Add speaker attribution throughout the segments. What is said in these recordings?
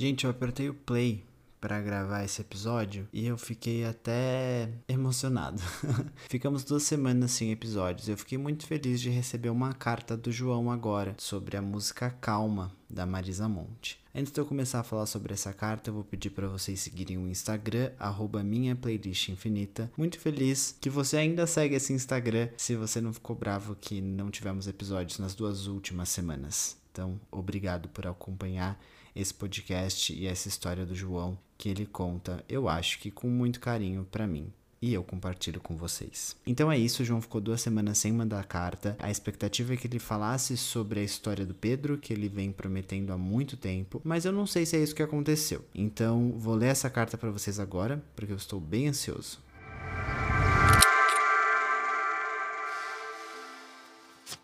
Speaker 1: Gente, eu apertei o play para gravar esse episódio e eu fiquei até emocionado. Ficamos duas semanas sem episódios. Eu fiquei muito feliz de receber uma carta do João agora sobre a música Calma da Marisa Monte. Antes de eu começar a falar sobre essa carta, eu vou pedir para vocês seguirem o Instagram, arroba minha playlist infinita. Muito feliz que você ainda segue esse Instagram, se você não ficou bravo que não tivemos episódios nas duas últimas semanas. Então, obrigado por acompanhar esse podcast e essa história do João que ele conta, eu acho que com muito carinho para mim e eu compartilho com vocês. Então é isso, o João ficou duas semanas sem mandar carta. A expectativa é que ele falasse sobre a história do Pedro, que ele vem prometendo há muito tempo, mas eu não sei se é isso que aconteceu. Então vou ler essa carta para vocês agora, porque eu estou bem ansioso.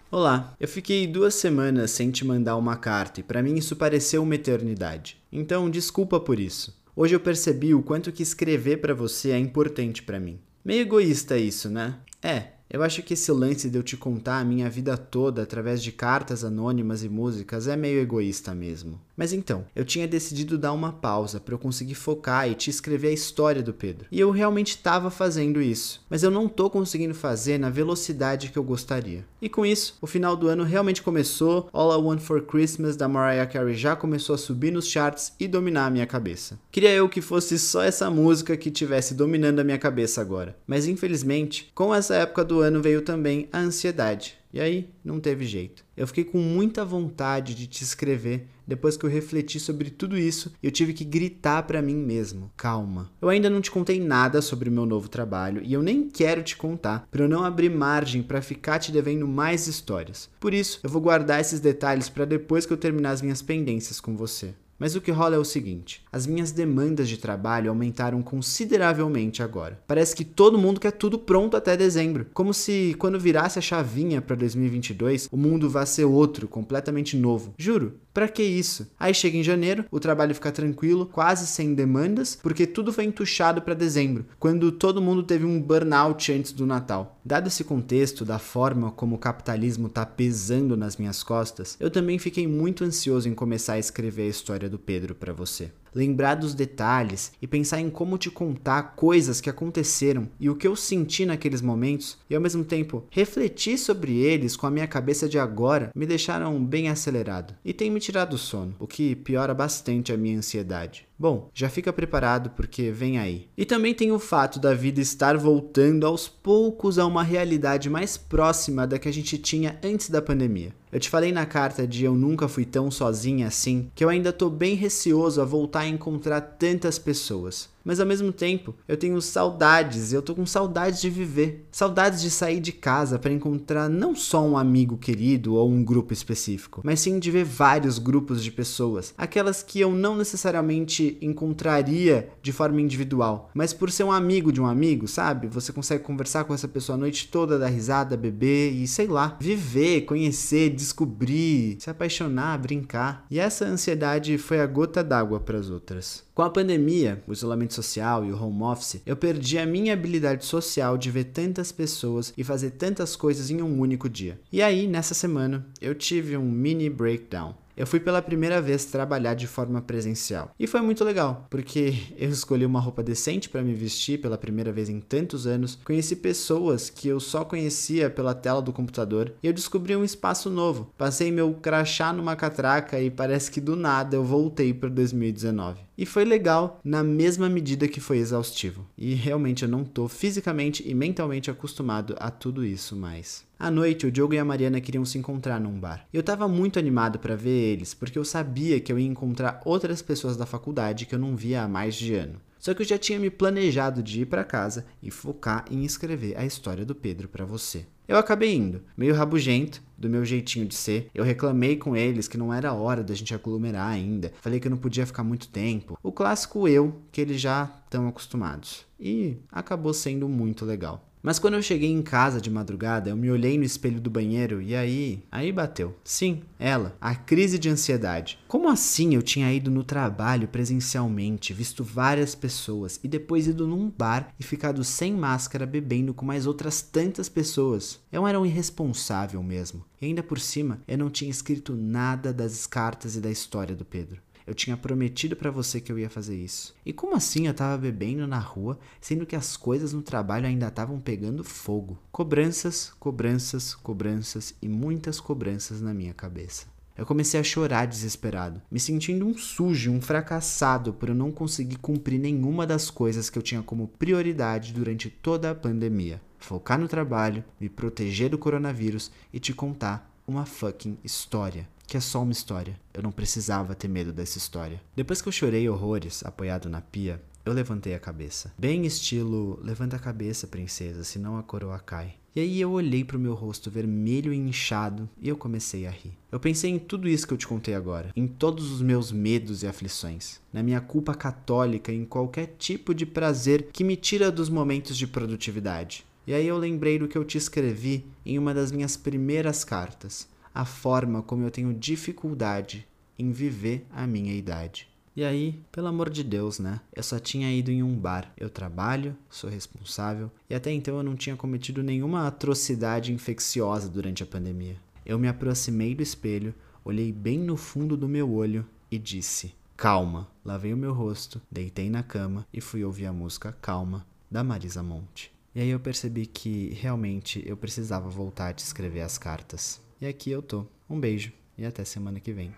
Speaker 1: Olá, eu fiquei duas semanas sem te mandar uma carta e para mim isso pareceu uma eternidade. Então desculpa por isso. Hoje eu percebi o quanto que escrever para você é importante para mim. Meio egoísta isso, né? É, eu acho que esse lance de eu te contar a minha vida toda através de cartas anônimas e músicas é meio egoísta mesmo. Mas então, eu tinha decidido dar uma pausa para eu conseguir focar e te escrever a história do Pedro. E eu realmente estava fazendo isso, mas eu não tô conseguindo fazer na velocidade que eu gostaria. E com isso, o final do ano realmente começou, All I Want for Christmas da Mariah Carey já começou a subir nos charts e dominar a minha cabeça. Queria eu que fosse só essa música que tivesse dominando a minha cabeça agora. Mas infelizmente, com essa época do ano veio também a ansiedade. E aí, não teve jeito. Eu fiquei com muita vontade de te escrever depois que eu refleti sobre tudo isso eu tive que gritar para mim mesmo: calma. Eu ainda não te contei nada sobre o meu novo trabalho e eu nem quero te contar para eu não abrir margem para ficar te devendo mais histórias. Por isso, eu vou guardar esses detalhes para depois que eu terminar as minhas pendências com você. Mas o que rola é o seguinte: as minhas demandas de trabalho aumentaram consideravelmente agora. Parece que todo mundo quer tudo pronto até dezembro, como se quando virasse a chavinha para 2022, o mundo vá ser outro, completamente novo. Juro, para que isso? Aí chega em janeiro, o trabalho fica tranquilo, quase sem demandas, porque tudo foi entuchado para dezembro, quando todo mundo teve um burnout antes do Natal. Dado esse contexto da forma como o capitalismo está pesando nas minhas costas, eu também fiquei muito ansioso em começar a escrever a história do Pedro para você lembrar dos detalhes e pensar em como te contar coisas que aconteceram e o que eu senti naqueles momentos e ao mesmo tempo refletir sobre eles com a minha cabeça de agora me deixaram bem acelerado e tem me tirado o sono, o que piora bastante a minha ansiedade. Bom, já fica preparado porque vem aí. E também tem o fato da vida estar voltando aos poucos a uma realidade mais próxima da que a gente tinha antes da pandemia. Eu te falei na carta de eu nunca fui tão sozinha assim, que eu ainda tô bem receoso a voltar encontrar tantas pessoas mas ao mesmo tempo eu tenho saudades, eu tô com saudades de viver, saudades de sair de casa para encontrar não só um amigo querido ou um grupo específico, mas sim de ver vários grupos de pessoas, aquelas que eu não necessariamente encontraria de forma individual, mas por ser um amigo de um amigo, sabe? Você consegue conversar com essa pessoa a noite toda, dar risada, beber e sei lá, viver, conhecer, descobrir, se apaixonar, brincar. E essa ansiedade foi a gota d'água para as outras. Com a pandemia, o isolamento social e o home office, eu perdi a minha habilidade social de ver tantas pessoas e fazer tantas coisas em um único dia. E aí, nessa semana, eu tive um mini breakdown eu fui pela primeira vez trabalhar de forma presencial. E foi muito legal, porque eu escolhi uma roupa decente para me vestir pela primeira vez em tantos anos, conheci pessoas que eu só conhecia pela tela do computador e eu descobri um espaço novo. Passei meu crachá numa catraca e parece que do nada eu voltei para 2019. E foi legal na mesma medida que foi exaustivo. E realmente eu não tô fisicamente e mentalmente acostumado a tudo isso mais. À noite, o Diogo e a Mariana queriam se encontrar num bar. Eu estava muito animado para ver eles, porque eu sabia que eu ia encontrar outras pessoas da faculdade que eu não via há mais de ano. Só que eu já tinha me planejado de ir para casa e focar em escrever a história do Pedro para você. Eu acabei indo, meio rabugento, do meu jeitinho de ser. Eu reclamei com eles que não era hora da gente aglomerar ainda. Falei que eu não podia ficar muito tempo. O clássico eu, que eles já estão acostumados. E acabou sendo muito legal. Mas quando eu cheguei em casa de madrugada, eu me olhei no espelho do banheiro e aí, aí bateu. Sim, ela, a crise de ansiedade. Como assim eu tinha ido no trabalho presencialmente, visto várias pessoas e depois ido num bar e ficado sem máscara bebendo com mais outras tantas pessoas? Eu era um irresponsável mesmo. E ainda por cima, eu não tinha escrito nada das cartas e da história do Pedro. Eu tinha prometido para você que eu ia fazer isso. E como assim eu tava bebendo na rua, sendo que as coisas no trabalho ainda estavam pegando fogo? Cobranças, cobranças, cobranças e muitas cobranças na minha cabeça. Eu comecei a chorar desesperado, me sentindo um sujo, um fracassado por eu não conseguir cumprir nenhuma das coisas que eu tinha como prioridade durante toda a pandemia. Focar no trabalho, me proteger do coronavírus e te contar uma fucking história que é só uma história. Eu não precisava ter medo dessa história. Depois que eu chorei horrores, apoiado na pia, eu levantei a cabeça. Bem estilo, levanta a cabeça, princesa, senão a coroa cai. E aí eu olhei para o meu rosto vermelho e inchado e eu comecei a rir. Eu pensei em tudo isso que eu te contei agora, em todos os meus medos e aflições, na minha culpa católica, em qualquer tipo de prazer que me tira dos momentos de produtividade. E aí eu lembrei do que eu te escrevi em uma das minhas primeiras cartas a forma como eu tenho dificuldade em viver a minha idade. E aí, pelo amor de Deus, né? Eu só tinha ido em um bar. Eu trabalho, sou responsável e até então eu não tinha cometido nenhuma atrocidade infecciosa durante a pandemia. Eu me aproximei do espelho, olhei bem no fundo do meu olho e disse: Calma. Lavei o meu rosto, deitei na cama e fui ouvir a música Calma da Marisa Monte. E aí eu percebi que realmente eu precisava voltar a escrever as cartas. E aqui eu tô. Um beijo e até semana que vem.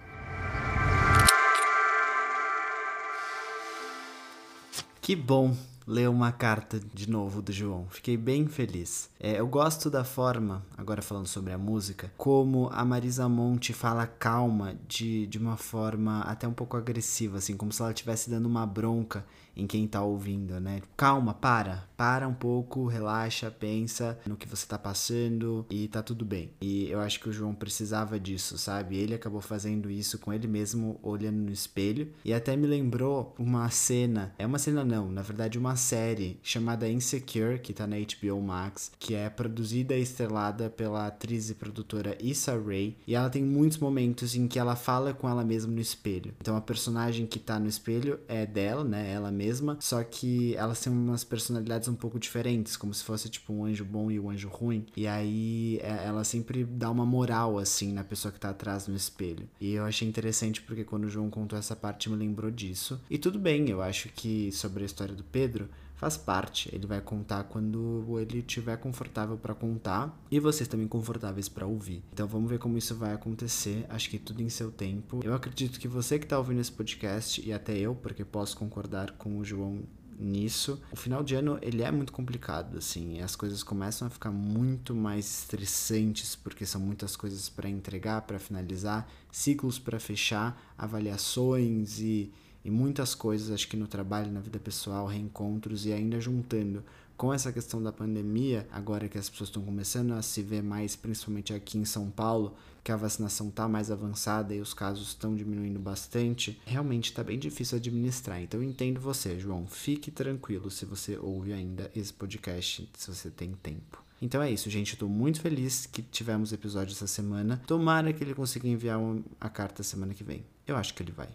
Speaker 1: Que bom ler uma carta de novo do João. Fiquei bem feliz. É, eu gosto da forma, agora falando sobre a música, como a Marisa Monte fala calma de, de uma forma até um pouco agressiva, assim, como se ela estivesse dando uma bronca em quem tá ouvindo, né? Calma, para, para um pouco, relaxa, pensa no que você tá passando e tá tudo bem. E eu acho que o João precisava disso, sabe? Ele acabou fazendo isso com ele mesmo, olhando no espelho, e até me lembrou uma cena, é uma cena não, na verdade uma série chamada Insecure, que tá na HBO Max, que é produzida e estrelada pela atriz e produtora Issa Rae, e ela tem muitos momentos em que ela fala com ela mesma no espelho. Então a personagem que tá no espelho é dela, né? Ela mesma só que elas têm umas personalidades um pouco diferentes, como se fosse tipo um anjo bom e um anjo ruim. E aí é, ela sempre dá uma moral assim na pessoa que tá atrás no espelho. E eu achei interessante porque quando o João contou essa parte me lembrou disso. E tudo bem, eu acho que sobre a história do Pedro, faz parte. Ele vai contar quando ele estiver confortável para contar e vocês também confortáveis para ouvir. Então vamos ver como isso vai acontecer. Acho que tudo em seu tempo. Eu acredito que você que está ouvindo esse podcast e até eu, porque posso concordar com o João nisso. O final de ano ele é muito complicado, assim, as coisas começam a ficar muito mais estressantes porque são muitas coisas para entregar, para finalizar, ciclos para fechar, avaliações e e muitas coisas, acho que no trabalho, na vida pessoal, reencontros e ainda juntando com essa questão da pandemia, agora que as pessoas estão começando a se ver mais, principalmente aqui em São Paulo, que a vacinação está mais avançada e os casos estão diminuindo bastante, realmente está bem difícil administrar. Então eu entendo você, João. Fique tranquilo se você ouve ainda esse podcast, se você tem tempo. Então é isso, gente. Estou muito feliz que tivemos episódio essa semana. Tomara que ele consiga enviar a carta semana que vem. Eu acho que ele vai.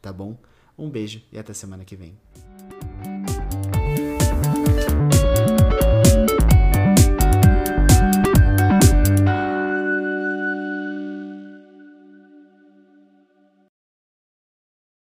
Speaker 1: Tá bom? Um beijo e até semana que vem.